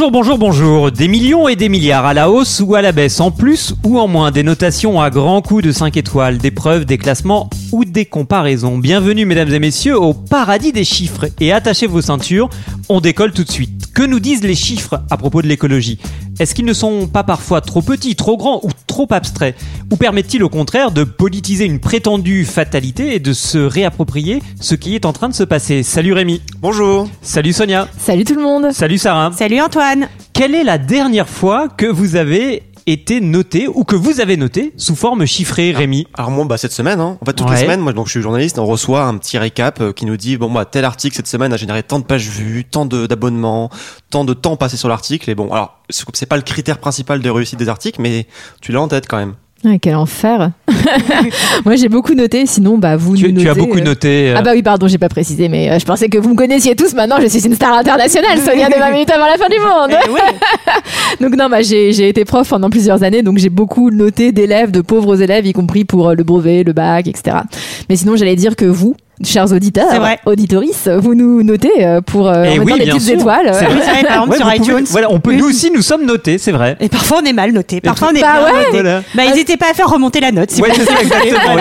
Bonjour, bonjour, bonjour. Des millions et des milliards à la hausse ou à la baisse, en plus ou en moins, des notations à grands coups de 5 étoiles, des preuves, des classements ou des comparaisons. Bienvenue, mesdames et messieurs, au paradis des chiffres. Et attachez vos ceintures, on décolle tout de suite. Que nous disent les chiffres à propos de l'écologie? Est-ce qu'ils ne sont pas parfois trop petits, trop grands ou trop abstraits Ou permettent-ils au contraire de politiser une prétendue fatalité et de se réapproprier ce qui est en train de se passer Salut Rémi. Bonjour. Salut Sonia. Salut tout le monde. Salut Sarah. Salut Antoine. Quelle est la dernière fois que vous avez été noté ou que vous avez noté sous forme chiffrée, Rémi Alors moi, bah, cette semaine, hein. en fait toutes Ouais. les semaines, moi donc je suis journaliste, on reçoit un petit récap euh, qui nous dit bon bah tel article cette semaine a généré tant de pages vues, tant d'abonnements, tant de temps passé sur l'article et bon alors c'est c'est pas le critère principal de réussite des articles, mais tu l'as en tête quand même. Ah, quel enfer. Moi j'ai beaucoup noté, sinon bah vous tu, nous tu as notez, beaucoup euh, noté. euh, Ah bah oui pardon j'ai pas précisé mais euh, je pensais que vous me connaissiez tous maintenant je suis une star internationale Sonia de 20 minutes avant la fin du monde Eh oui. donc non bah j'ai j'ai été prof pendant plusieurs années donc j'ai beaucoup noté d'élèves de pauvres élèves y compris pour le brevet le bac etc mais sinon j'allais dire que vous chers auditeurs C'est vrai. auditorices vous nous notez euh, pour euh, Eh en oui, des petites sûr. étoiles C'est Oui, c'est vrai, par exemple, ouais, sur pouvez- iTunes. voilà, on peut, nous aussi, nous sommes notés, c'est vrai. Et parfois on est mal noté. Parfois on est Bah bien ouais. noté. Voilà. Bah, n'hésitez pas à faire remonter la note. Si Ouais, c'est ça, exactement.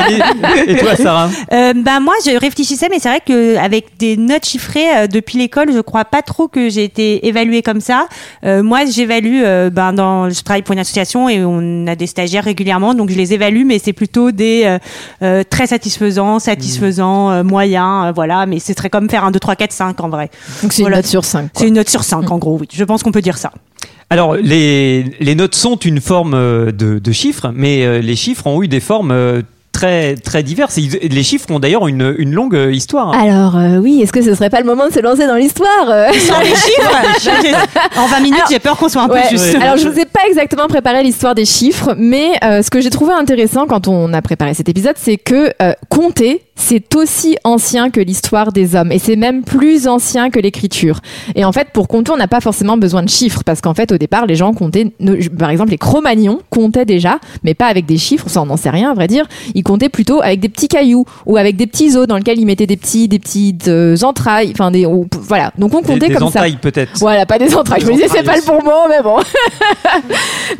Et- Et toi, Sarah Euh, bah moi je réfléchissais mais c'est vrai que avec des notes chiffrées euh, depuis l'école je crois pas trop que j'ai été évaluée comme ça Euh, moi j'évalue euh, ben dans je travaille pour une association et on a des stagiaires régulièrement donc je les évalue mais c'est plutôt des très satisfaisants satisfaisants moyens euh, voilà mais ce serait comme faire un 2 3 4 5 en vrai donc c'est Voilà. une note sur 5 c'est une note sur 5 en gros oui je pense qu'on peut dire ça Alors, les, les notes sont une forme euh, de, de chiffres, mais euh, les chiffres ont eu des formes très, très diverses. Les chiffres ont d'ailleurs une, une longue histoire. alors euh, oui est-ce que ce serait pas le moment de se lancer dans l'histoire sans les chiffres en 20 minutes j'ai peur qu'on soit un Ouais. peu juste Alors je vous ai pas exactement préparé l'histoire des chiffres, mais euh, ce que j'ai trouvé intéressant quand on a préparé cet épisode, c'est que euh, compter, c'est aussi ancien que l'histoire des hommes, et c'est même plus ancien que l'écriture. Et en fait, pour compter, on n'a pas forcément besoin de chiffres, parce qu'en fait, au départ, les gens comptaient, par exemple, les Cro-Magnons comptaient déjà, mais pas avec des chiffres, ça on n'en sait rien, à vrai dire. Ils comptaient plutôt avec des petits cailloux ou avec des petits os dans lesquels ils mettaient des petits, des petites euh, entrailles, enfin des, ou- voilà. Donc on Des, comptait des comme ça. entailles, peut-être. Voilà, pas des entrailles. Je me Des disais, c'est pas entrailles le bon mot, mais bon.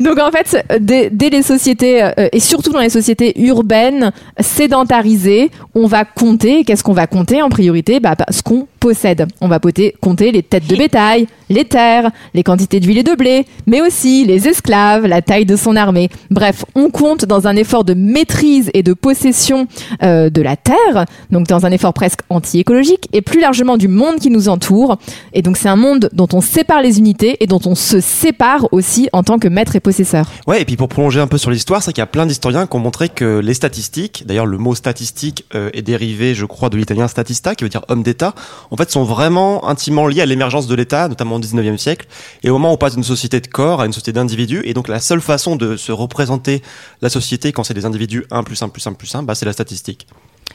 Donc en fait, dès, dès les sociétés, euh, et surtout dans les sociétés urbaines, sédentarisées, on va compter. Qu'est-ce qu'on va compter en priorité bah, bah, Ce qu'on possède. On va compter les têtes de bétail, les terres, les quantités d'huile et de blé, mais aussi les esclaves, la taille de son armée. Bref, on compte dans un effort de maîtrise et de possession euh, de la terre, donc dans un effort presque anti-écologique, et plus largement du monde qui nous entoure. Et donc c'est un monde dont on sépare les unités et dont on se sépare aussi en tant que maître et possesseur. Ouais et puis pour prolonger un peu sur l'histoire, c'est qu'il y a plein d'historiens qui ont montré que les statistiques, d'ailleurs le mot statistique euh, est dérivé je crois de l'italien statista qui veut dire homme d'État, en fait sont vraiment intimement liés à l'émergence de l'État, notamment au 19e siècle, et au moment où on passe d'une société de corps à une société d'individus, et donc la seule façon de se représenter la société quand c'est des individus 1 plus 1 plus 1 plus 1, bah c'est la statistique.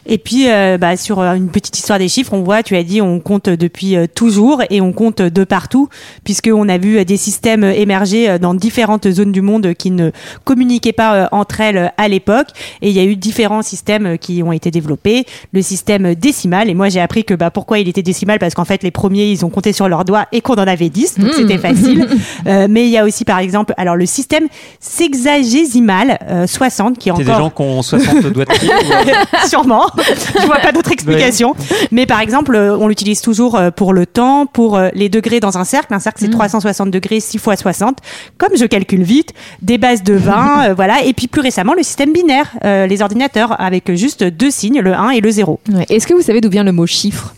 Et puis, euh, bah, sur euh, une petite histoire des chiffres, on voit, tu as dit, on compte depuis euh, toujours et on compte de partout, puisqu'on a vu des systèmes émerger dans différentes zones du monde qui ne communiquaient pas entre elles à l'époque. Et il y a eu différents systèmes qui ont été développés. Le système décimal, et moi j'ai appris que bah, pourquoi il était décimal, parce qu'en fait, les premiers, ils ont compté sur leurs doigts et qu'on en avait 10, donc Mm. c'était facile. Euh, mais il y a aussi, par exemple, alors le système sexagésimal euh, 60, qui est C'est encore... des gens qui ont 60 doigts de pied. ou, Sûrement. Je vois pas d'autre explication. Mais par exemple, euh, on l'utilise toujours euh, pour le temps, pour euh, les degrés dans un cercle. Un cercle, c'est 360 degrés, 6 fois 60. Comme je calcule vite, des bases de 20, euh, voilà. Et puis plus récemment, le système binaire, euh, les ordinateurs avec juste deux signes, le 1 et le 0. Ouais. Est-ce que vous savez d'où vient le mot chiffre?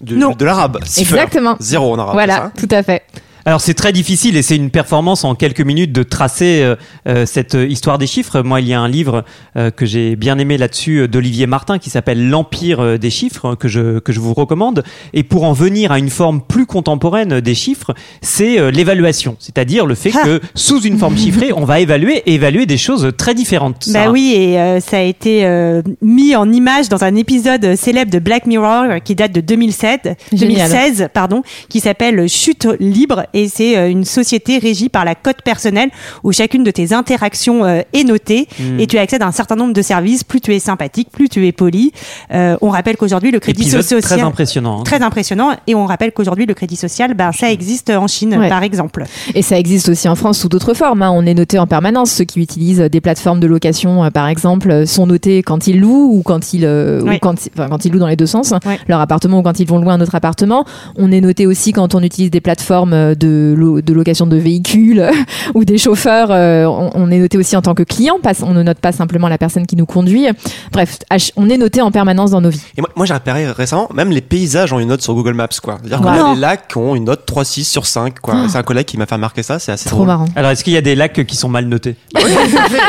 De, Non. de l'arabe. Exactement. Zéro en arabe. Voilà, ça? tout à fait. Alors c'est très difficile et c'est une performance en quelques minutes de tracer euh, euh, cette histoire des chiffres. Moi, il y a un livre euh, que j'ai bien aimé là-dessus d'Olivier Martin qui s'appelle L'Empire des chiffres que je que je vous recommande. Et pour en venir à une forme plus contemporaine des chiffres, c'est euh, l'évaluation, c'est-à-dire le fait Ah. que sous une forme chiffrée, on va évaluer et évaluer des choses très différentes. Bah Sarah. oui, et euh, ça a été euh, mis en image dans un épisode célèbre de Black Mirror qui date de 2007, Génial. 2016, pardon, qui s'appelle Chute libre et c'est euh, une société régie par la cote personnelle où chacune de tes interactions euh, est notée Hmm. et tu accèdes à un certain nombre de services. Plus tu es sympathique, plus tu es poli. Euh, on rappelle qu'aujourd'hui le crédit Épisode social très impressionnant. hein. très impressionnant et on rappelle qu'aujourd'hui le crédit social, ben ça existe en Chine Ouais. par exemple. Et ça existe aussi en France sous d'autres formes. hein. On est noté en permanence. Ceux qui utilisent des plateformes de location, euh, par exemple, sont notés quand ils louent ou quand ils, euh, ou quand, enfin, quand ils louent dans les deux sens Ouais. leur appartement ou quand ils vont louer un autre appartement. On est noté aussi quand on utilise des plateformes de, lo- de location de véhicules ou des chauffeurs. euh, on, on est noté aussi en tant que client. On ne note pas simplement la personne qui nous conduit. Bref, on est noté en permanence dans nos vies. Et moi, moi j'ai repéré récemment, même les paysages ont une note sur Google Maps, quoi. C'est-à-dire Wow. les lacs ont une note 3,6 sur 5, quoi. C'est un collègue qui m'a fait remarquer ça, c'est assez Trop drôle. marrant. Alors est-ce qu'il y a des lacs qui sont mal notés?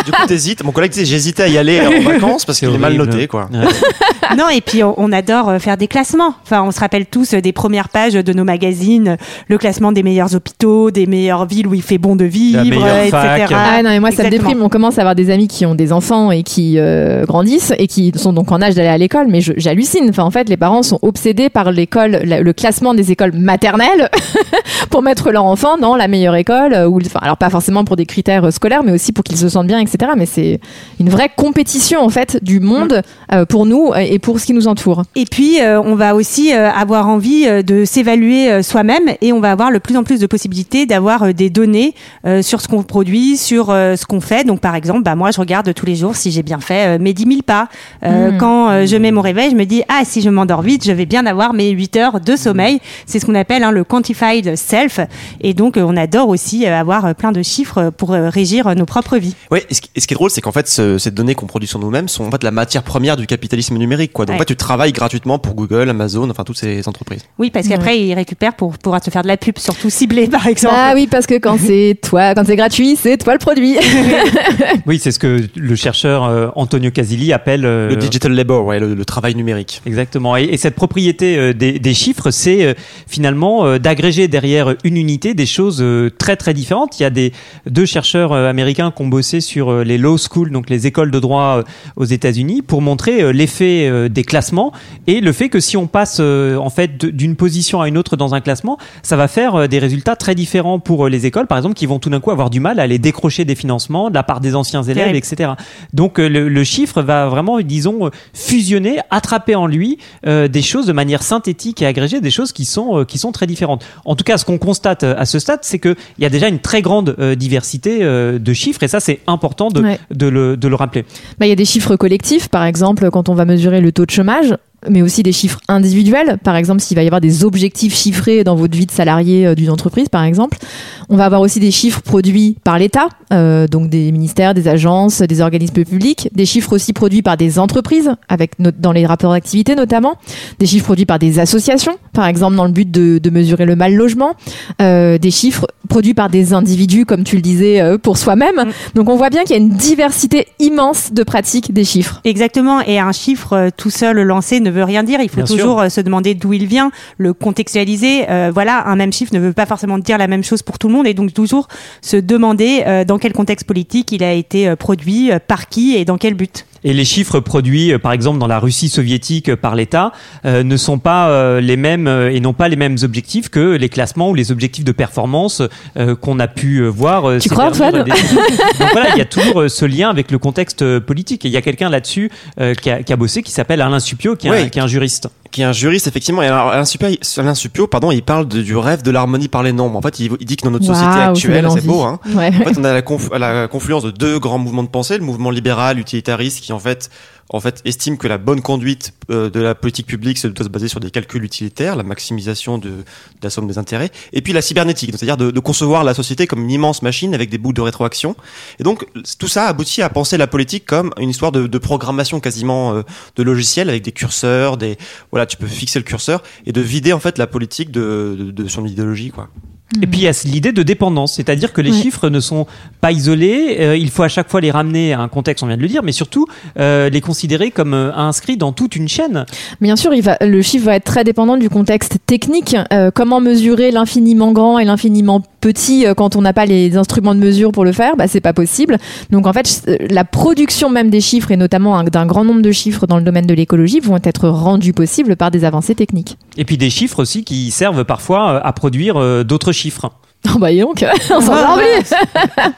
Du coup, t'hésites. Mon collègue disait, j'hésitais à y aller en vacances parce qu'il est mal noté, quoi. Ouais. Non, et puis on, on adore euh, faire des classements. Enfin, on se rappelle tous euh, des premières pages de nos magazines, le classement des meilleurs hôpitaux, des meilleures villes où il fait bon de vivre, fac. etc. Ah non, mais moi ça me déprime. On commence à avoir des amis qui ont des enfants et qui euh, grandissent et qui sont donc en âge d'aller à l'école, mais j'hallucine. Enfin, en fait, les parents sont obsédés par l'école, le classement des écoles maternelles pour mettre leur enfant dans la meilleure école. euh, Ou, enfin, alors pas forcément pour des critères euh, scolaires, mais aussi pour qu'ils se sentent bien, etc. Mais c'est une vraie compétition en fait du monde euh, pour nous et pour ce qui nous entoure. Et puis, euh, on va aussi euh, avoir envie de s'évaluer euh, soi-même et on va avoir le plus en plus de possibilités d'avoir euh, des données euh, sur ce qu'on produit, sur euh, ce qu'on fait. Donc, par exemple, bah, moi, je regarde tous les jours si j'ai bien fait euh, mes 10 000 pas. Euh, Mm. Quand euh, je mets mon réveil, je me dis, ah, si je m'endors vite, je vais bien avoir mes 8 heures de sommeil. C'est ce qu'on appelle hein, le quantified self. Et donc, euh, on adore aussi avoir plein de chiffres pour euh, régir nos propres vies. Ouais, et ce, qui- est drôle, c'est qu'en fait, ce- ces données qu'on produit sur nous-mêmes sont en fait la matière première du capitalisme numérique, quoi. Donc, Ouais. en fait, tu travailles gratuitement pour Google, Amazon, enfin, toutes ces entreprises. Oui, parce qu'après, ils récupèrent pour pouvoir te faire de la pub, surtout ciblée, par exemple. Ah oui, parce que quand c'est toi, quand c'est gratuit, c'est toi le produit. Oui, c'est ce que le chercheur euh, Antonio Casilli appelle euh, Le digital labor, ouais, le, le travail numérique. Exactement. Et, et cette propriété euh, des, des chiffres, c'est euh, finalement euh, d'agréger derrière une unité des choses euh, très très différentes. Il y a des deux chercheurs euh, américains qui ont bossé sur euh, les law schools, donc les écoles de droit euh, aux États-Unis, pour montrer euh, l'effet euh, des classements et le fait que si on passe euh, en fait d'une position à une autre dans un classement, ça va faire euh, des résultats très différents pour euh, les écoles, par exemple, qui vont tout d'un coup avoir du mal à aller décrocher des financements de la part des anciens élèves, etc. Donc euh, le, le chiffre va vraiment, disons, euh, fusionner, attraper en lui euh, des choses de manière synthétique et agrégée, des choses qui sont euh, qui sont très différentes. En tout cas, ce qu'on constate à ce stade, c'est que il y a déjà une très grande euh, diversité de chiffres, et ça c'est important de, Ouais. de, le, de le rappeler. Bah, il y a des chiffres collectifs, par exemple, quand on va mesurer le taux de chômage, mais aussi des chiffres individuels. Par exemple, s'il va y avoir des objectifs chiffrés dans votre vie de salarié euh, d'une entreprise, par exemple. On va avoir aussi des chiffres produits par l'État, euh, donc des ministères, des agences, des organismes publics. Des chiffres aussi produits par des entreprises, avec dans les rapports d'activité notamment. Des chiffres produits par des associations, par exemple dans le but de, de mesurer le mal logement. Euh, des chiffres produits par des individus, comme tu le disais, euh, pour soi-même. Donc on voit bien qu'il y a une diversité immense de pratiques des chiffres. Exactement. Et un chiffre tout seul lancé ne veut rien dire. Il faut Bien toujours euh, se demander d'où il vient, le contextualiser. Euh, voilà, un même chiffre ne veut pas forcément dire la même chose pour tout le monde. Et donc toujours se demander euh, dans quel contexte politique il a été produit, par qui et dans quel but. Et les chiffres produits, euh, par exemple, dans la Russie soviétique euh, par l'État, euh, ne sont pas euh, les mêmes euh, et n'ont pas les mêmes objectifs que les classements ou les objectifs de performance euh, qu'on a pu euh, voir. euh, Tu ces crois, Antoine. Donc voilà, il y a toujours ce lien avec le contexte politique. Et il y a quelqu'un là-dessus euh, qui, a, qui a bossé, qui s'appelle Alain Supio, qui est, un, Ouais. qui est un juriste. Qui est un juriste, effectivement. Et alors, Alain Supio, Alain Supio, pardon, il parle de- du rêve de l'harmonie par les nombres. En fait, il, il dit que dans notre société actuelle, c'est beau, hein. Ouais. En fait, on a la, conf- la confluence de deux grands mouvements de pensée, le mouvement libéral utilitariste qui en fait en fait estime que la bonne conduite euh, de la politique publique doit se baser sur des calculs utilitaires, la maximisation de, de la somme des intérêts, et puis la cybernétique, c'est-à-dire de, de concevoir la société comme une immense machine avec des bouts de rétroaction. Et donc tout ça aboutit à penser la politique comme une histoire de, de programmation quasiment euh, de logiciels avec des curseurs, des voilà, tu peux fixer le curseur et de vider en fait la politique de, de, de son idéologie quoi. Et puis il y a l'idée de dépendance, c'est-à-dire que les chiffres ne sont pas isolés, euh, il faut à chaque fois les ramener à un contexte, on vient de le dire, mais surtout euh, les considérer comme euh, inscrits dans toute une chaîne. Bien sûr, il va, le chiffre va être très dépendant du contexte technique. Euh, comment mesurer l'infiniment grand et l'infiniment petit quand on n'a pas les instruments de mesure pour le faire? Bah, C'est pas possible. Donc en fait, la production même des chiffres et notamment un- d'un grand nombre de chiffres dans le domaine de l'écologie vont être rendus possibles par des avancées techniques. Et puis des chiffres aussi qui servent parfois euh, à produire euh, d'autres chiffres. Oh bah dis donc, on s'en Ah.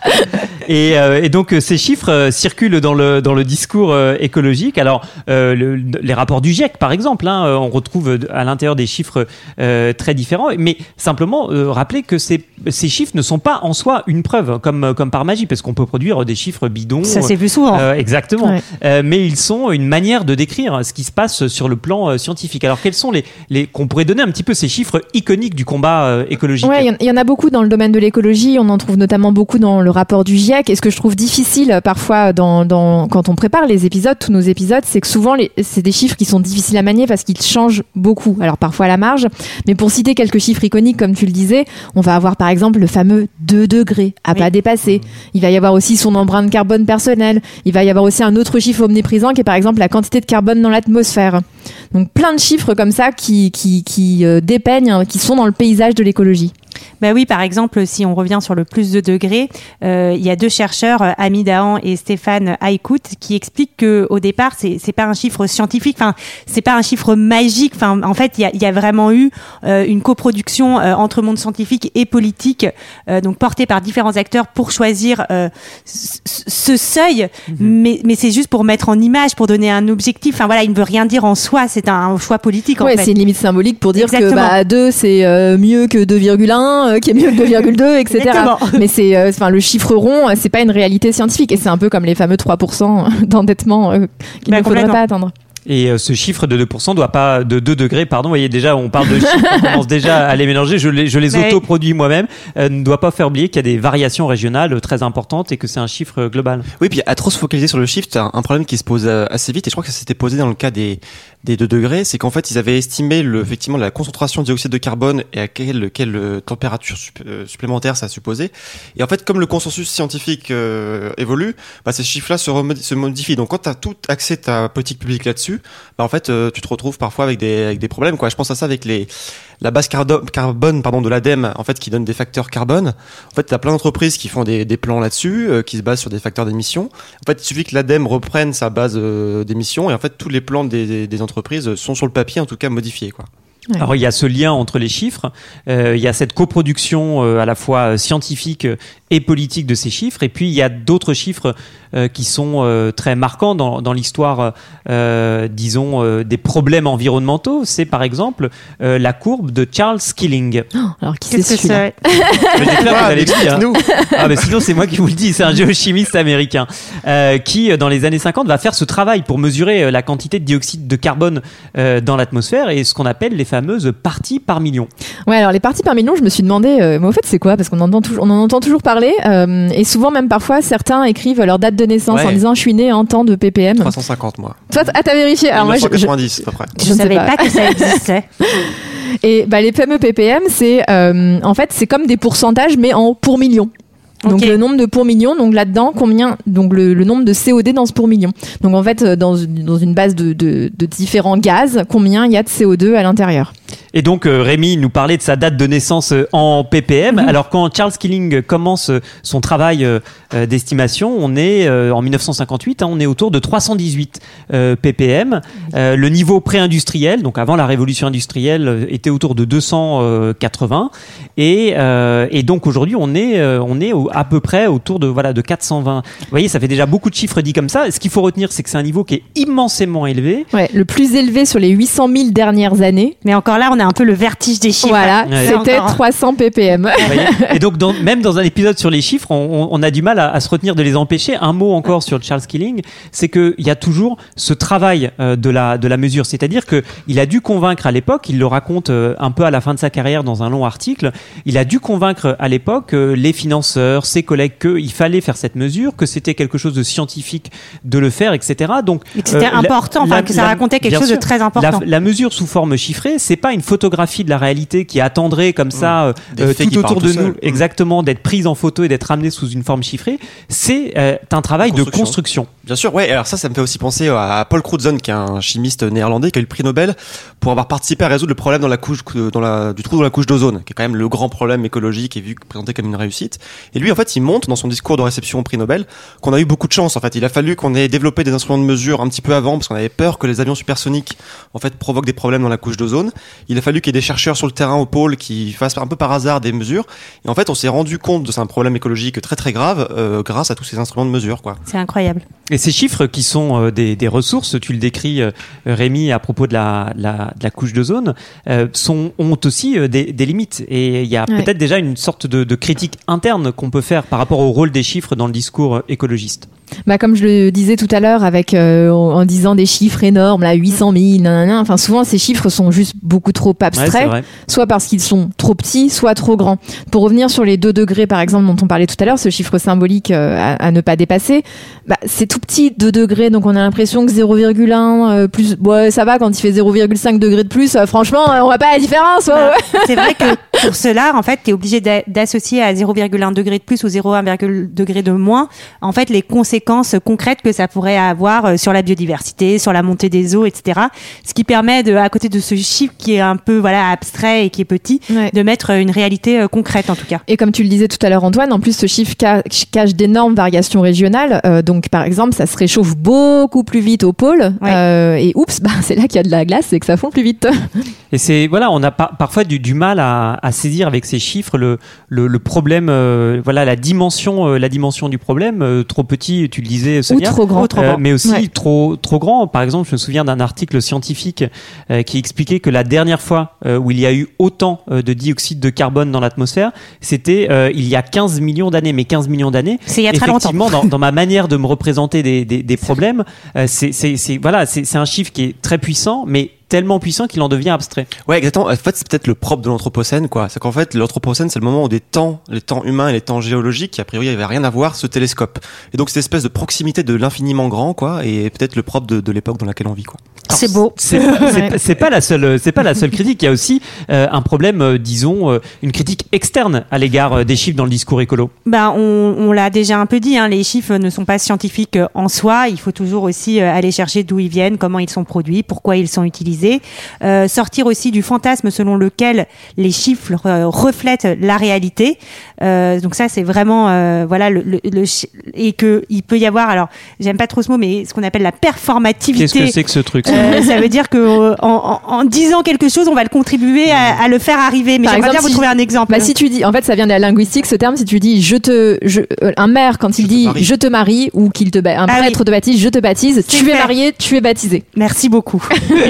Et, euh, et donc euh, ces chiffres euh, circulent dans le dans le discours euh, écologique. Alors euh, le- les rapports du GIEC par exemple, hein, on retrouve à l'intérieur des chiffres euh, très différents. Mais simplement euh, rappeler que ces ces chiffres ne sont pas en soi une preuve comme comme par magie, parce qu'on peut produire des chiffres bidons. Ça s'est vu souvent. Euh, exactement. Ouais. Euh, mais ils sont une manière de décrire ce qui se passe sur le plan euh, scientifique. Alors quels sont les, les qu'on pourrait donner un petit peu ces chiffres iconiques du combat euh, écologique Ouais, il y y, en a beaucoup dans le domaine de l'écologie. On en trouve notamment beaucoup dans le rapport du GIEC. Et ce que je trouve difficile euh, parfois dans, dans, quand on prépare les épisodes, tous nos épisodes, c'est que souvent c'est des chiffres qui sont difficiles à manier parce qu'ils changent beaucoup. Alors parfois à la marge. Mais pour citer quelques chiffres iconiques, comme tu le disais, on va avoir par exemple le fameux 2 degrés à Oui. pas dépasser. Il va y avoir aussi son empreinte carbone personnelle. Il va y avoir aussi un autre chiffre omniprésent qui est par exemple la quantité de carbone dans l'atmosphère. Donc plein de chiffres comme ça qui, qui, qui euh, dépeignent, hein, qui sont dans le paysage de l'écologie. Bah oui, par exemple, si on revient sur le plus de degrés, euh, il y a deux chercheurs, euh, Ami Dahan et Stéphane Haïkout, qui expliquent que au départ, c'est c'est pas un chiffre scientifique, enfin, c'est pas un chiffre magique. Enfin, en fait, il y a, il y a vraiment eu euh, une coproduction euh, entre monde scientifique et politique, donc portée par différents acteurs pour choisir ce seuil. Mais, mais c'est juste pour mettre en image, pour donner un objectif. Enfin voilà, il ne veut rien dire en soi. C'est un choix politique en Ouais, c'est une limite symbolique pour dire Exactement. que bah, 2 c'est mieux que 2,1, euh, qui est mieux que 2,2, etc. Mais c'est, euh, enfin, le chiffre rond, c'est pas une réalité scientifique et c'est un peu comme les fameux 3% d'endettement euh, qu'il Bah, ne faudrait pas atteindre. Et euh, ce chiffre de 2% doit pas de 2 degrés, pardon. Vous voyez déjà, on parle de chiffres, on commence déjà à les mélanger. Je les, je les autoproduis moi-même. Euh, ne doit pas faire oublier qu'il y a des variations régionales très importantes et que c'est un chiffre global. Oui, puis à trop se focaliser sur le chiffre, c'est un, un problème qui se pose euh, assez vite, et je crois que ça s'était posé dans le cas des, des 2 degrés, c'est qu'en fait, ils avaient estimé le, effectivement la concentration de dioxyde de carbone et à quelle, quelle température sup- euh, supplémentaire ça supposait. Et en fait, comme le consensus scientifique euh, évolue, bah, ces chiffres-là se modifient. Donc, quand tu as tout accès ta politique publique là-dessus, bah, en fait, euh, tu te retrouves parfois avec des, problèmes. Quoi. Je pense à ça avec la base carbone de l'ADEME, en fait, qui donne des facteurs carbone. En fait, tu as plein d'entreprises qui font des, plans là-dessus, euh, qui se basent sur des facteurs d'émissions. En fait, il suffit que l'ADEME reprenne sa base euh, d'émissions et en fait, tous les plans des, des- des entreprises sont sur le papier, en tout cas modifiés. Quoi. Ouais. Alors il y a ce lien entre les chiffres, euh, il y a cette coproduction euh, à la fois euh, scientifique euh, et politique de ces chiffres, et puis il y a d'autres chiffres euh, qui sont euh, très marquants dans, dans l'histoire, euh, disons, euh, des problèmes environnementaux. C'est par exemple euh, la courbe de Charles Skilling. Alors qui c'est que celui-là dire. Nous, Ah, mais sinon, c'est moi qui vous le dis. C'est un géochimiste américain euh, qui, dans les années 50, va faire ce travail pour mesurer la quantité de dioxyde de carbone euh, dans l'atmosphère et ce qu'on appelle les fameuses parties par million. Ouais, alors les parties par million, je me suis demandé, euh, mais au fait, c'est quoi? Parce qu'on en entend toujours, on en entend toujours parler, euh, et souvent même parfois certains écrivent leur date de naissance Ouais. en disant je suis né en temps de ppm. 350 moi. Toi, ah, t'as vérifié? Alors moi, je, je- 1990 à peu près. Je Je ne savais pas. pas. que ça existait. et bah, les fameux ppm, c'est euh, en fait c'est comme des pourcentages mais en pour million. Donc le nombre de pour million, donc là-dedans combien, donc le, le nombre de COD dans ce pour million. Donc en fait euh, dans, une- dans une base de, de, de différents gaz, combien il y a de CO2 à l'intérieur? Et donc euh, Rémi nous parlait de sa date de naissance euh, en ppm. Alors quand Charles Killing commence son travail d'estimation, on est en 1958, hein, on est autour de 318 euh, ppm. Euh, le niveau pré-industriel, donc avant la révolution industrielle, était autour de 280. Et, euh, et donc aujourd'hui, on est on est au- à peu près autour de voilà de 420. Vous voyez, ça fait déjà beaucoup de chiffres dits comme ça. Ce qu'il faut retenir, c'est que c'est un niveau qui est immensément élevé. Ouais, le plus élevé sur les 800 000 dernières années. Mais encore là, on a un peu le vertige des chiffres. Voilà, Ouais. c'était Encore. 300 ppm. Et donc, dans- même dans un épisode sur les chiffres, on, on- on a du mal à, à se retenir de les empêcher. Un mot encore sur Charles Killing, c'est qu'il y a toujours ce travail euh, de la de la mesure, c'est-à-dire que il a dû convaincre à l'époque, il le raconte euh, un peu à la fin de sa carrière dans un long article, il a dû convaincre à l'époque euh, les financeurs, ses collègues qu'il fallait faire cette mesure, que c'était quelque chose de scientifique de le faire, etc. Donc Et que c'était euh, la- important, enfin, que ça la- racontait quelque chose sûr. de très important. La, la mesure sous forme chiffrée, c'est pas pas une photographie de la réalité qui attendrait comme ça euh, Des euh, qui tout autour de tout nous, seuls. Mm. exactement, d'être prise en photo et d'être ramenée sous une forme chiffrée. C'est euh, un travail de Construction. Bien sûr, ouais. Alors ça, ça me fait aussi penser à Paul Crutzen, qui est un chimiste néerlandais qui a eu le prix Nobel pour avoir participé à résoudre le problème dans la couche, dans la, du trou dans la couche d'ozone, qui est quand même le grand problème écologique et vu présenté comme une réussite. Et lui, en fait, il montre dans son discours de réception au prix Nobel qu'on a eu beaucoup de chance. En fait, il a fallu qu'on ait développé des instruments de mesure un petit peu avant, parce qu'on avait peur que les avions supersoniques, en fait, provoquent des problèmes dans la couche d'ozone. Il a fallu qu'il y ait des chercheurs sur le terrain au pôle qui fassent un peu par hasard des mesures. Et en fait, on s'est rendu compte de c'est un problème écologique très très grave euh, grâce à tous ces instruments de mesure, quoi. C'est incroyable. Et ces chiffres qui sont euh, des, des ressources, tu le décris, euh, Rémi, à propos de la, la, de la couche d'ozone, euh, sont, ont aussi des, des limites. Et il y a Ouais. peut-être déjà une sorte de, de critique interne qu'on peut faire par rapport au rôle des chiffres dans le discours écologiste. Bah, comme je le disais tout à l'heure, avec euh, en disant des chiffres énormes, là 800 000, nanana, enfin souvent ces chiffres sont juste beaucoup trop Ouais, c'est abstraits, vrai. soit parce qu'ils sont trop petits, soit trop grands. Pour revenir sur les 2 degrés par exemple dont on parlait tout à l'heure, ce chiffre symbolique euh, à, à ne pas dépasser, bah, c'est tout petit 2 degrés, donc on a l'impression que 0,1 euh, plus, ouais, ça va quand il fait 0,5 degrés de plus, euh, franchement euh, on voit pas la différence. ouais, Bah, ouais. C'est vrai que pour cela, en fait, tu es obligé d'a- d'associer à 0,1 degré de plus ou 0,1 degré de moins, en fait, les conséquences concrètes que ça pourrait avoir euh, sur la biodiversité, sur la montée des eaux, etc. Ce qui permet de, à côté de ce chiffre qui est un peu, voilà, abstrait et qui est petit, Ouais. de mettre une réalité euh, concrète, en tout cas. Et comme tu le disais tout à l'heure, Antoine, en plus, ce chiffre ca- cache d'énormes variations régionales. Euh, donc, par exemple, ça se réchauffe beaucoup plus vite au pôle. Ouais. Euh, et oups, bah, c'est là qu'il y a de la glace et que ça fond plus vite. Et c'est voilà, on a par- parfois du, du mal à, à saisir avec ces chiffres le, le, le problème, euh, voilà la dimension, euh, la dimension du problème. euh, trop petit, tu le disais, Ou Sonia. trop grand. Euh, mais aussi Ouais. trop trop grand. Par exemple, je me souviens d'un article scientifique euh, qui expliquait que la dernière fois euh, où il y a eu autant euh, de dioxyde de carbone dans l'atmosphère, c'était euh, il y a 15 millions d'années. Mais 15 millions d'années, C'est il y a très longtemps. effectivement, dans, dans ma manière de me représenter des, des, des problèmes, euh, c'est c'est c'est- voilà, c'est c'est un chiffre qui est très puissant, mais tellement puissant qu'il en devient abstrait. Ouais, exactement. En fait, c'est peut-être le propre de l'anthropocène, quoi. C'est qu'en fait, l'anthropocène, c'est le moment où des temps, les temps humains et les temps géologiques, qui a priori n'avaient rien à voir, se télescopent. Et donc, cette espèce de proximité de l'infiniment grand, quoi, et peut-être le propre de, de l'époque dans laquelle on vit, quoi. C'est beau. C'est c'est pas la seule, c'est pas la seule critique. Il y a aussi euh, un problème, euh, disons, euh, une critique externe à l'égard euh, des chiffres dans le discours écolo. Ben, on, on l'a déjà un peu dit, hein, les chiffres ne sont pas scientifiques en soi. Il faut toujours aussi euh, aller chercher d'où ils viennent, comment ils sont produits, pourquoi ils sont utilisés. Euh, sortir aussi du fantasme selon lequel les chiffres euh, reflètent la réalité. Euh, donc ça, c'est vraiment euh, voilà le, le, le chi- et que il peut y avoir. Alors, j'aime pas trop ce mot, mais ce qu'on appelle la performativité. Qu'est-ce que c'est que ce truc ça Euh, ça veut dire que en, en, en disant quelque chose, on va le contribuer à, à le faire arriver. Mais j'aimerais bien vous si- trouver un exemple. Bah, si tu dis, en fait, ça vient de la linguistique, ce terme, si tu dis, je te, je, un maire, quand il Je dit, je te marie, ou qu'il te, un Ah oui. prêtre te baptise, je te baptise, tu es marié, tu es baptisé. Merci beaucoup.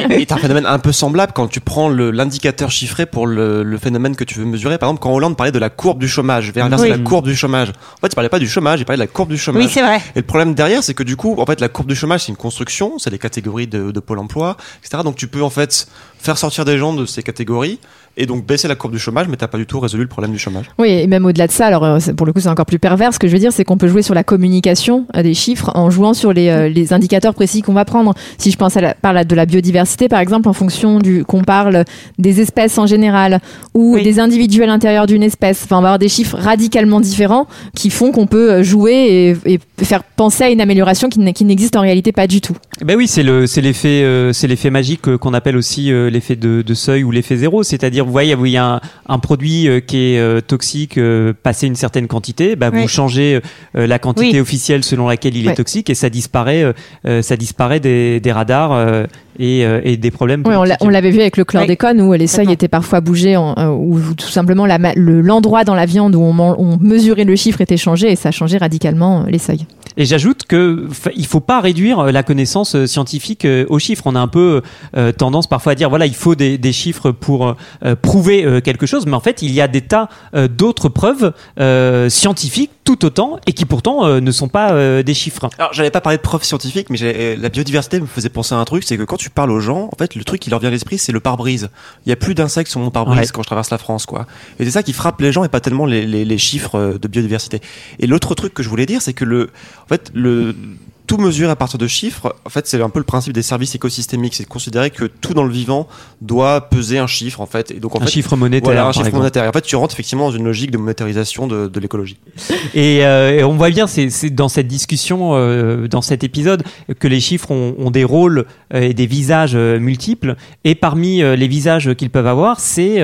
Et t'as phénomène un peu semblable quand tu prends l'indicateur chiffré pour le, le phénomène que tu veux mesurer. Par exemple, quand Hollande parlait de la courbe du chômage, vers Oui. la courbe du chômage. En fait, il parlait pas du chômage, il parlait de la courbe du chômage. oui, c'est vrai. Et le problème derrière, c'est que du coup, en fait, la courbe du chômage, c'est une construction, c'est des catégories de, de Pôle emploi, etc. Donc tu peux en fait faire sortir des gens de ces catégories et donc baisser la courbe du chômage, mais t'as pas du tout résolu le problème du chômage. Oui, et même au-delà de ça, alors euh, pour le coup c'est encore plus pervers, ce que je veux dire c'est qu'on peut jouer sur la communication euh, des chiffres en jouant sur les, euh, les indicateurs précis qu'on va prendre. Si je pense à la, par la- de la biodiversité par exemple, en fonction du qu'on parle des espèces en général ou Oui. des individus à l'intérieur d'une espèce, enfin on va avoir des chiffres radicalement différents qui font qu'on peut jouer et, et faire penser à une amélioration qui n'existe en réalité pas du tout. Ben oui, c'est le, c'est l'effet, euh, c'est l'effet magique euh, qu'on appelle aussi euh, l'effet de, de seuil ou l'effet zéro. C'est-à-dire, vous voyez, il y a un, un produit euh, qui est euh, toxique euh, passé une certaine quantité, bah, Oui. vous changez euh, la quantité Oui. officielle selon laquelle il est toxique et ça disparaît, ça disparaît des, des radars euh, et, euh, et des problèmes. Oui, on l'avait vu avec le chlordécone où les seuils étaient parfois bougés, en, euh, ou tout simplement le- l'endroit dans la viande où on, man- on mesurait le chiffre était changé et ça changeait radicalement les seuils. Et j'ajoute que il faut pas réduire la connaissance euh, scientifique euh, aux chiffres. On a un peu euh, tendance parfois à dire voilà il faut des, des chiffres pour prouver quelque chose, mais en fait il y a des tas d'autres preuves scientifiques tout autant et qui pourtant ne sont pas des chiffres. Alors, j'avais pas parlé de preuves scientifiques, mais la biodiversité me faisait penser à un truc, c'est que quand tu parles aux gens, en fait, le truc qui leur vient à l'esprit, c'est le pare-brise. Il y a plus d'insectes sur mon pare-brise Ouais. quand je traverse la France, quoi. Et c'est ça qui frappe les gens et pas tellement les, les, les chiffres de biodiversité. Et l'autre truc que je voulais dire, c'est que le, en fait, le, tout mesurer à partir de chiffres, en fait, c'est un peu le principe des services écosystémiques, c'est de considérer que tout dans le vivant doit peser un chiffre, en fait. Et donc, en un fait, chiffre monétaire. voilà, un chiffre exemple. monétaire. Et en fait, tu rentres effectivement dans une logique de monétarisation de, de l'écologie. Et, euh, et on voit bien, c'est dans cette discussion, euh, dans cet épisode, que les chiffres ont, ont des rôles euh, et des visages multiples. Et parmi les visages qu'ils peuvent avoir, c'est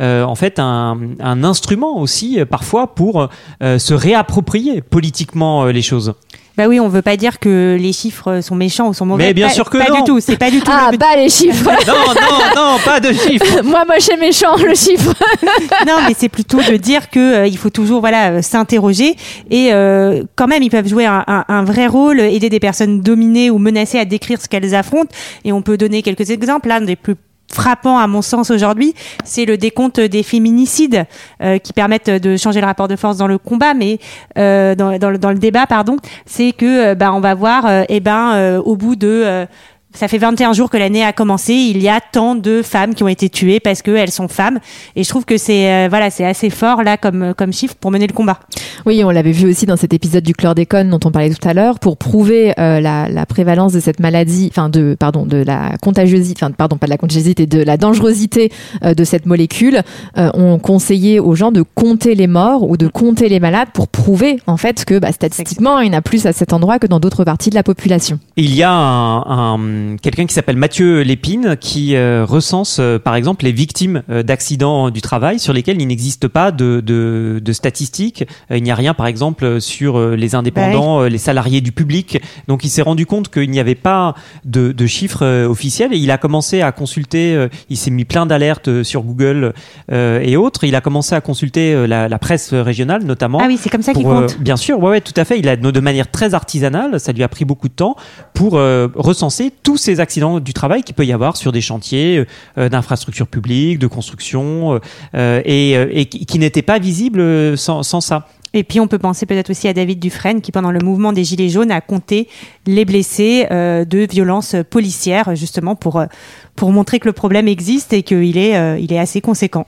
en fait un, un instrument aussi, parfois, pour se réapproprier politiquement les choses. Bah oui, on veut pas dire que les chiffres sont méchants ou sont mauvais. Mais bien Pas- sûr que pas non. du tout. C'est pas du tout. Ah, le bah les chiffres Non, non, non, pas de chiffres. Moi, moche et méchant, le chiffre non, mais c'est plutôt de dire que euh, il faut toujours voilà euh, s'interroger et euh, quand même ils peuvent jouer un, un- un vrai rôle, aider des personnes dominées ou menacées à décrire ce qu'elles affrontent. Et on peut donner quelques exemples. L'un des plus frappants à mon sens aujourd'hui, c'est le décompte des féminicides euh, qui permettent de changer le rapport de force dans le combat, mais euh, dans, le, débat, pardon, c'est que euh, bah, on va voir, euh, eh ben, au bout de ça fait 21 jours que l'année a commencé. Il y a tant de femmes qui ont été tuées parce qu'elles sont femmes. Et je trouve que c'est euh, voilà, c'est assez fort là comme comme chiffre pour mener le combat. Oui, on l'avait vu aussi dans cet épisode du chlordécone dont on parlait tout à l'heure, pour prouver euh, la, la prévalence de cette maladie, enfin de pardon de la contagiosité, enfin pardon pas de la contagiosité, de la dangerosité euh, de cette molécule. euh, on conseillait aux gens de compter les morts ou de compter les malades pour prouver en fait que bah, statistiquement il y en a plus à cet endroit que dans d'autres parties de la population. Il y a un, un- quelqu'un qui s'appelle Mathieu Lépine qui euh, recense euh, par exemple les victimes euh, d'accidents du travail sur lesquels il n'existe pas de, de, de statistiques. Il n'y a rien par exemple sur les indépendants, les salariés du public. Donc il s'est rendu compte qu'il n'y avait pas de, de chiffres officiels et il a commencé à consulter, il s'est mis plein d'alertes sur Google et autres. Il a commencé à consulter la, la presse régionale notamment Ah oui, c'est comme ça qu'il compte. bien sûr, ouais, ouais, tout à fait. Il a de manière très artisanale, ça lui a pris beaucoup de temps pour recenser tous ces accidents du travail qu'il peut y avoir sur des chantiers euh, d'infrastructures publiques, de construction, euh, et, euh, qui, n'étaient pas visibles euh, sans, ça. Et puis on peut penser peut-être aussi à David Dufresne qui pendant le mouvement des Gilets jaunes a compté les blessés euh, de violences policières justement pour euh, pour montrer que le problème existe et qu'il est euh, il est assez conséquent.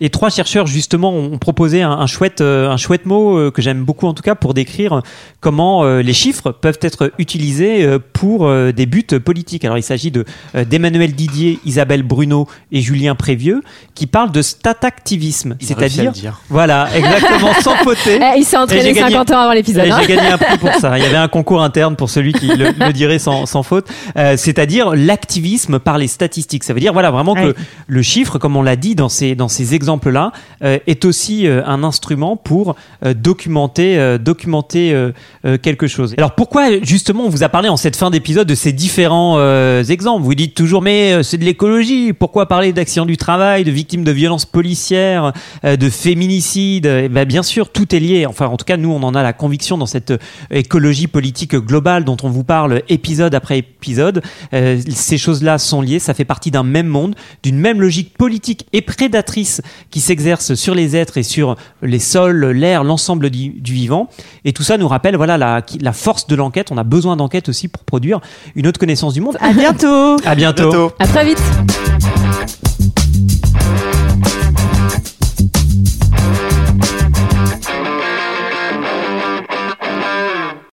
Et trois chercheurs justement ont proposé un, un chouette, euh, un chouette mot euh, que j'aime beaucoup en tout cas pour décrire comment euh, les chiffres peuvent être utilisés pour des buts politiques. Alors il s'agit de d'Emmanuel Didier, Isabelle Bruno et Julien Prévieux qui parlent de statactivisme, c'est-à-dire voilà exactement sans fauter. Eh, il s'est entraîné j'ai gagné- 50 ans avant l'épisode. Hein. J'ai gagné un prix pour ça. Il y avait un concours interne pour celui qui le, le dirait sans, sans faute. Euh, C'est-à-dire l'activisme par les statistiques. Ça veut dire voilà vraiment que Ouais. le chiffre, comme on l'a dit dans ces dans ces exemples-là, euh, est aussi euh, un instrument pour euh, documenter documenter quelque chose. Alors pourquoi justement on vous a parlé en cette fin d'épisode de ces différents exemples? Vous dites toujours mais c'est de l'écologie. Pourquoi parler d'accidents du travail, de victimes de violences policières, de féminicides? Eh ben, bien sûr tout est lié. Enfin en tout cas nous on en a la conviction dans cette écologie politique globale dont on vous parle épisode après épisode. Ces choses-là sont liées. Ça fait partie d'un même monde, d'une même logique politique et prédatrice qui s'exerce sur les êtres et sur les sols, l'air, l'ensemble du, vivant. Et tout ça nous rappelle voilà la, force de l'enquête. On a besoin d'enquête aussi pour produire une autre connaissance du monde. À bientôt. à bientôt. À bientôt. À très vite.